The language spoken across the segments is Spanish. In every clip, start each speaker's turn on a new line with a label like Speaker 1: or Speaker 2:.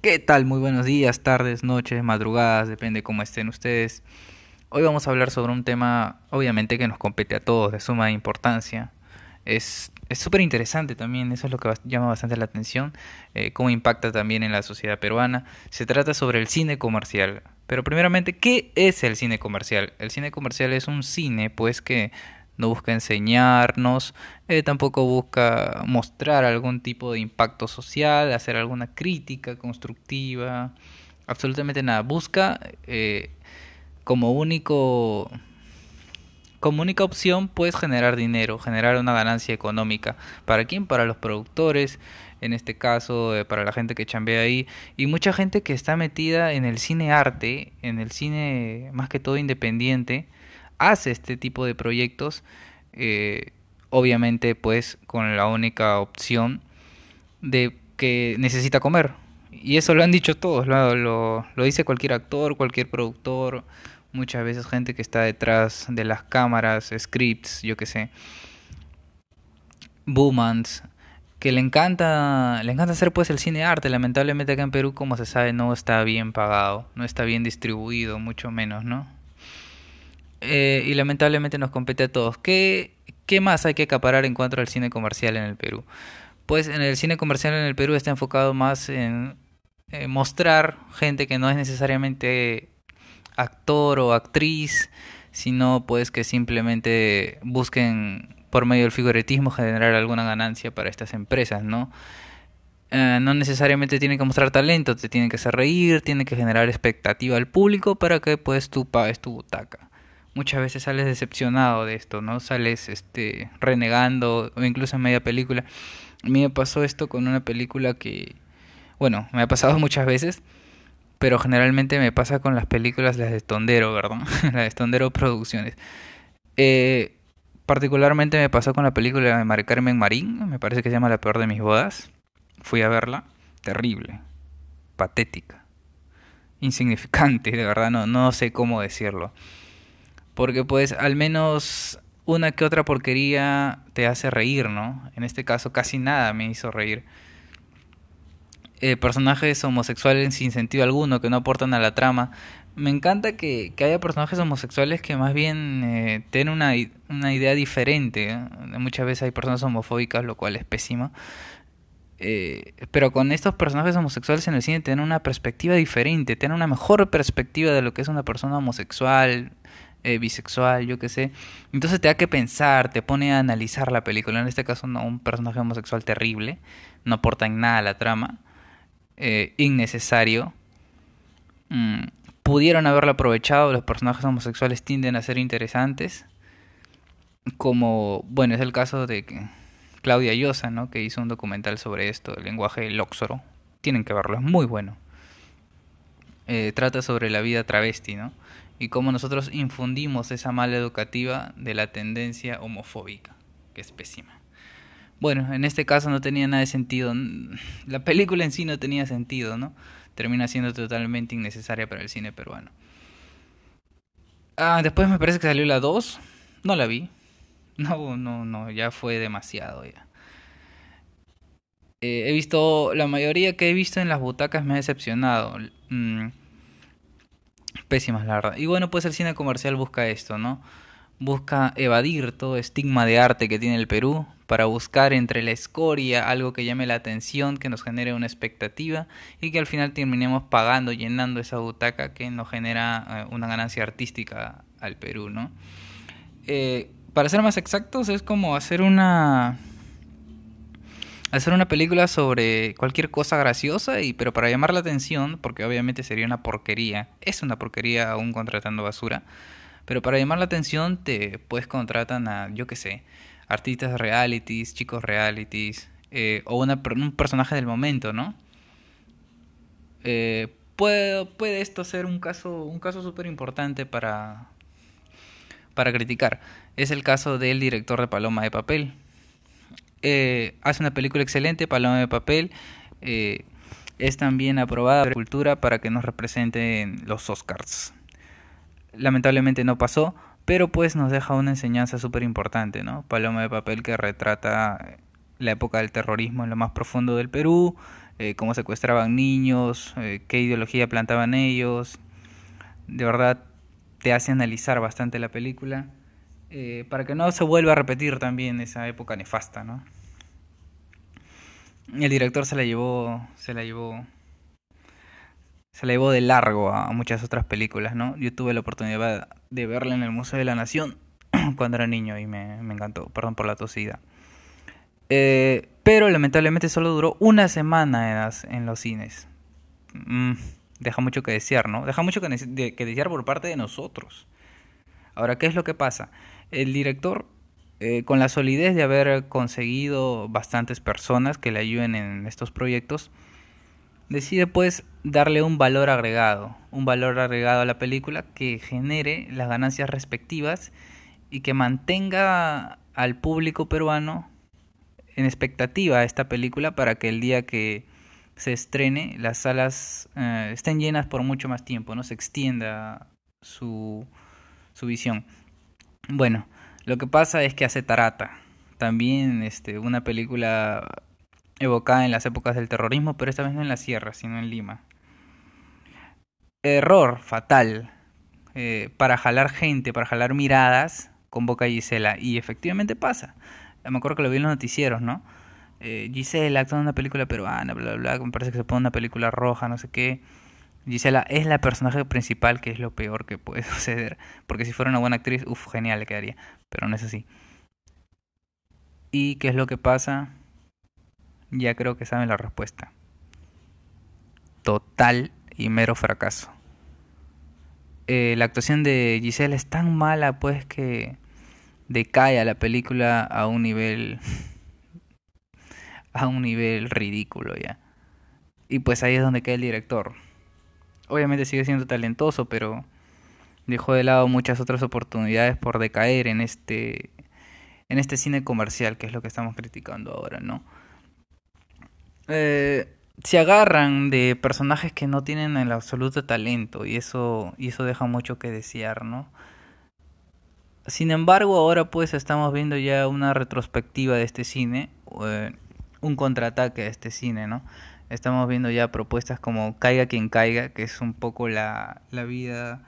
Speaker 1: ¿Qué tal? Muy buenos días, tardes, noches, madrugadas, depende cómo estén ustedes. Hoy vamos a hablar sobre un tema, obviamente, que nos compete a todos, de suma importancia. Es súper interesante también, eso es lo que llama bastante la atención, eh, cómo impacta también en la sociedad peruana. Se trata sobre el cine comercial. Pero primeramente, ¿qué es el cine comercial? El cine comercial es un cine, pues, que no busca enseñarnos, eh, tampoco busca mostrar algún tipo de impacto social, hacer alguna crítica constructiva, absolutamente nada. Busca eh, como único como única opción pues generar dinero, generar una ganancia económica. ¿Para quién? Para los productores, en este caso eh, para la gente que chambea ahí y mucha gente que está metida en el cine arte, en el cine más que todo independiente hace este tipo de proyectos, eh, obviamente pues con la única opción de que necesita comer. Y eso lo han dicho todos, lo, lo, dice cualquier actor, cualquier productor, muchas veces gente que está detrás de las cámaras, scripts, yo que sé, boomans, que le encanta, le encanta hacer pues el cine arte. Lamentablemente acá en Perú, como se sabe, no está bien pagado, no está bien distribuido, mucho menos, ¿no? Eh, y lamentablemente nos compete a todos. ¿Qué, ¿Qué más hay que acaparar en cuanto al cine comercial en el Perú? Pues en el cine comercial en el Perú está enfocado más en mostrar gente que no es necesariamente actor o actriz, sino pues que simplemente busquen por medio del figuritismo generar alguna ganancia para estas empresas, ¿no? Eh, no necesariamente tienen que mostrar talento, te tienen que hacer reír, tienen que generar expectativa al público para que pues tú pagues tu butaca muchas veces sales decepcionado de esto, ¿no? Sales este renegando o incluso en media película. A mí me pasó esto con una película que bueno, me ha pasado muchas veces, pero generalmente me pasa con las películas las de Tondero, ¿verdad? las de Tondero Producciones. Eh, particularmente me pasó con la película de Mari Carmen Marín, me parece que se llama La peor de mis bodas. Fui a verla, terrible, patética, insignificante, de verdad, no, no sé cómo decirlo. Porque pues al menos una que otra porquería te hace reír, ¿no? En este caso casi nada me hizo reír. Eh, personajes homosexuales sin sentido alguno que no aportan a la trama. Me encanta que, haya personajes homosexuales que más bien eh, tienen una, una, idea diferente. ¿eh? Muchas veces hay personas homofóbicas, lo cual es pésimo. pero con estos personajes homosexuales en el cine tienen una perspectiva diferente, tienen una mejor perspectiva de lo que es una persona homosexual, eh, bisexual, yo qué sé. Entonces te da que pensar, te pone a analizar la película. En este caso, no, un personaje homosexual terrible, no aporta en nada a la trama, eh, innecesario. Mm, pudieron haberlo aprovechado, los personajes homosexuales tienden a ser interesantes. Como, bueno, es el caso de Claudia Llosa, ¿no? Que hizo un documental sobre esto, el lenguaje lóxoro. Tienen que verlo, es muy bueno. Eh, trata sobre la vida travesti, ¿no? Y cómo nosotros infundimos esa mala educativa de la tendencia homofóbica, que es pésima. Bueno, en este caso no tenía nada de sentido. La película en sí no tenía sentido, ¿no? Termina siendo totalmente innecesaria para el cine peruano. Ah, después me parece que salió la 2. No la vi. No, no, no, ya fue demasiado ya. Eh, he visto, la mayoría que he visto en las butacas me ha decepcionado. Mm, pésimas, la verdad. Y bueno, pues el cine comercial busca esto, ¿no? Busca evadir todo estigma de arte que tiene el Perú para buscar entre la escoria algo que llame la atención, que nos genere una expectativa y que al final terminemos pagando, llenando esa butaca que nos genera eh, una ganancia artística al Perú, ¿no? Eh, para ser más exactos, es como hacer una hacer una película sobre cualquier cosa graciosa y pero para llamar la atención porque obviamente sería una porquería es una porquería aún contratando basura pero para llamar la atención te pues contratan a yo qué sé artistas realities chicos realities eh, o un personaje del momento no eh, puede, puede esto ser un caso un caso súper importante para para criticar. Es el caso del director de Paloma de Papel eh, hace una película excelente, Paloma de Papel. Eh, es también aprobada por Cultura para que nos represente en los Oscars. Lamentablemente no pasó, pero pues nos deja una enseñanza súper importante, ¿no? Paloma de Papel que retrata la época del terrorismo en lo más profundo del Perú, eh, cómo secuestraban niños, eh, qué ideología plantaban ellos. De verdad te hace analizar bastante la película eh, para que no se vuelva a repetir también esa época nefasta, ¿no? El director se la llevó, se la llevó, se la llevó de largo a muchas otras películas, ¿no? Yo tuve la oportunidad de verla en el Museo de la Nación cuando era niño y me, encantó, perdón por la tosida. Eh, pero lamentablemente solo duró una semana en, los cines. Mm, deja mucho que desear, ¿no? Deja mucho que, que desear por parte de nosotros. Ahora, ¿qué es lo que pasa? El director, eh, con la solidez de haber conseguido bastantes personas que le ayuden en estos proyectos, decide pues darle un valor agregado, un valor agregado a la película que genere las ganancias respectivas y que mantenga al público peruano en expectativa a esta película para que el día que se estrene las salas eh, estén llenas por mucho más tiempo, no se extienda su, su visión. Bueno, lo que pasa es que hace Tarata, también este, una película evocada en las épocas del terrorismo, pero esta vez no en la sierra, sino en Lima. Error fatal eh, para jalar gente, para jalar miradas, convoca a Gisela. Y efectivamente pasa me acuerdo que lo vi en los noticieros, ¿no? Eh, Gisela actúa en una película peruana, bla, bla, bla, me parece que se pone una película roja, no sé qué. Gisela es la personaje principal, que es lo peor que puede suceder. Porque si fuera una buena actriz, uff, genial le quedaría. Pero no es así. ¿Y qué es lo que pasa? Ya creo que saben la respuesta. Total y mero fracaso. Eh, la actuación de Gisela es tan mala, pues, que decae a la película a un nivel a un nivel ridículo ya. Y pues ahí es donde cae el director. Obviamente sigue siendo talentoso, pero dejó de lado muchas otras oportunidades por decaer en este en este cine comercial, que es lo que estamos criticando ahora, ¿no? Eh, se agarran de personajes que no tienen el absoluto talento y eso y eso deja mucho que desear, ¿no? Sin embargo, ahora pues estamos viendo ya una retrospectiva de este cine, eh, un contraataque de este cine, ¿no? Estamos viendo ya propuestas como Caiga quien caiga, que es un poco la, la vida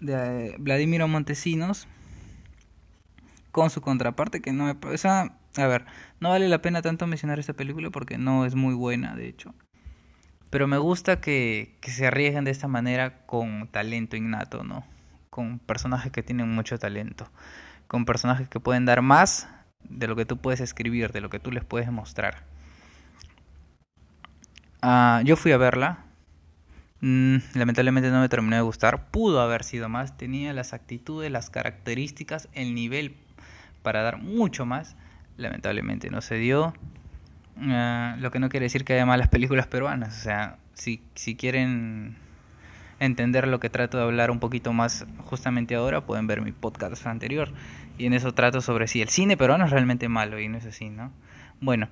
Speaker 1: de eh, Vladimiro Montesinos, con su contraparte, que no me... A ver, no vale la pena tanto mencionar esta película porque no es muy buena, de hecho. Pero me gusta que, que se arriesguen de esta manera con talento innato, ¿no? con personajes que tienen mucho talento, con personajes que pueden dar más de lo que tú puedes escribir, de lo que tú les puedes mostrar. Ah, yo fui a verla, mm, lamentablemente no me terminó de gustar, pudo haber sido más, tenía las actitudes, las características, el nivel para dar mucho más, lamentablemente no se dio. Ah, lo que no quiere decir que haya malas películas peruanas, o sea, si, si quieren entender lo que trato de hablar un poquito más justamente ahora, pueden ver mi podcast anterior. Y en eso trato sobre si el cine peruano es realmente malo y no es así, ¿no? Bueno,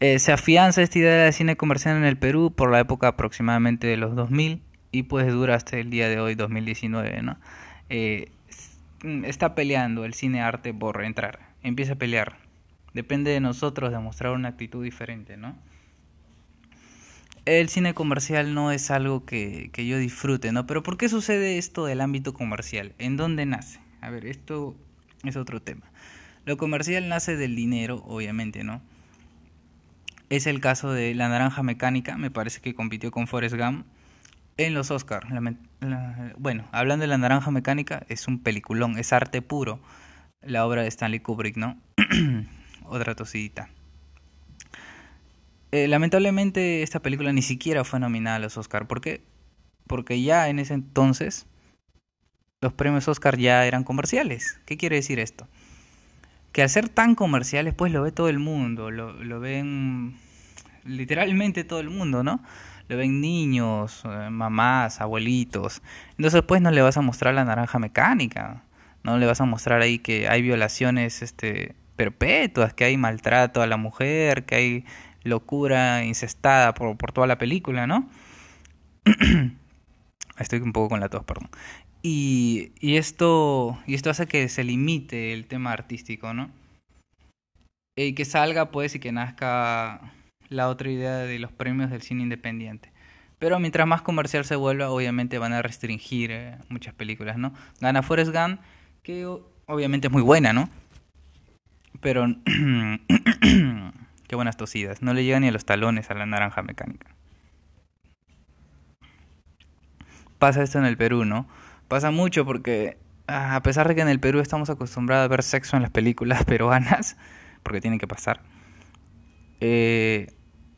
Speaker 1: eh, se afianza esta idea de cine comercial en el Perú por la época aproximadamente de los 2000 y pues dura hasta el día de hoy, 2019, ¿no? Eh, está peleando el cine arte por entrar, empieza a pelear. Depende de nosotros demostrar una actitud diferente, ¿no? el cine comercial no es algo que, yo disfrute, ¿no? Pero ¿por qué sucede esto del ámbito comercial? ¿En dónde nace? A ver, esto es otro tema. Lo comercial nace del dinero, obviamente, ¿no? Es el caso de La Naranja Mecánica, me parece que compitió con Forrest Gump en los Oscars. bueno, hablando de La Naranja Mecánica, es un peliculón, es arte puro, la obra de Stanley Kubrick, ¿no? Otra tosidita. Eh, lamentablemente esta película ni siquiera fue nominada a los Oscar. ¿Por qué? Porque ya en ese entonces los premios Oscar ya eran comerciales. ¿Qué quiere decir esto? Que al ser tan comerciales, pues lo ve todo el mundo, lo, lo ven literalmente todo el mundo, ¿no? Lo ven niños, eh, mamás, abuelitos. Entonces, pues no le vas a mostrar la naranja mecánica. No le vas a mostrar ahí que hay violaciones este, perpetuas, que hay maltrato a la mujer, que hay locura incestada por, por toda la película, ¿no? Estoy un poco con la tos, perdón. Y, y, esto, y esto hace que se limite el tema artístico, ¿no? Y que salga, pues, y que nazca la otra idea de los premios del cine independiente. Pero mientras más comercial se vuelva, obviamente van a restringir eh, muchas películas, ¿no? Gana Forrest Gump, que obviamente es muy buena, ¿no? Pero... qué buenas tosidas. No le llega ni a los talones a la naranja mecánica. Pasa esto en el Perú, ¿no? Pasa mucho porque ah, a pesar de que en el Perú estamos acostumbrados a ver sexo en las películas peruanas, porque tiene que pasar, eh,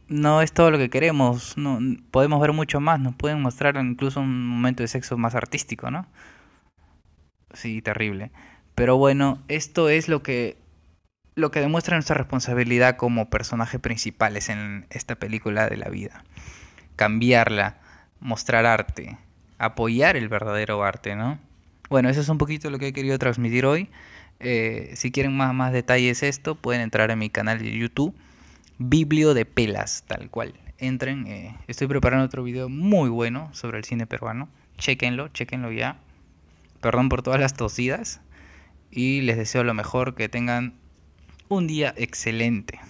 Speaker 1: no es todo lo que queremos, no, podemos ver mucho más, nos pueden mostrar incluso un momento de sexo más artístico, ¿no? Sí, terrible. Pero bueno, esto es lo que lo que demuestra nuestra responsabilidad como personajes principales en esta película de la vida. Cambiarla, mostrar arte, apoyar el verdadero arte, ¿no? Bueno, eso es un poquito lo que he querido transmitir hoy. Eh, si quieren más, más detalles esto, pueden entrar a mi canal de YouTube Biblio de Pelas, tal cual. Entren, eh, estoy preparando otro video muy bueno sobre el cine peruano. Chequenlo, chequenlo ya. Perdón por todas las tosidas. Y les deseo lo mejor, que tengan un día excelente.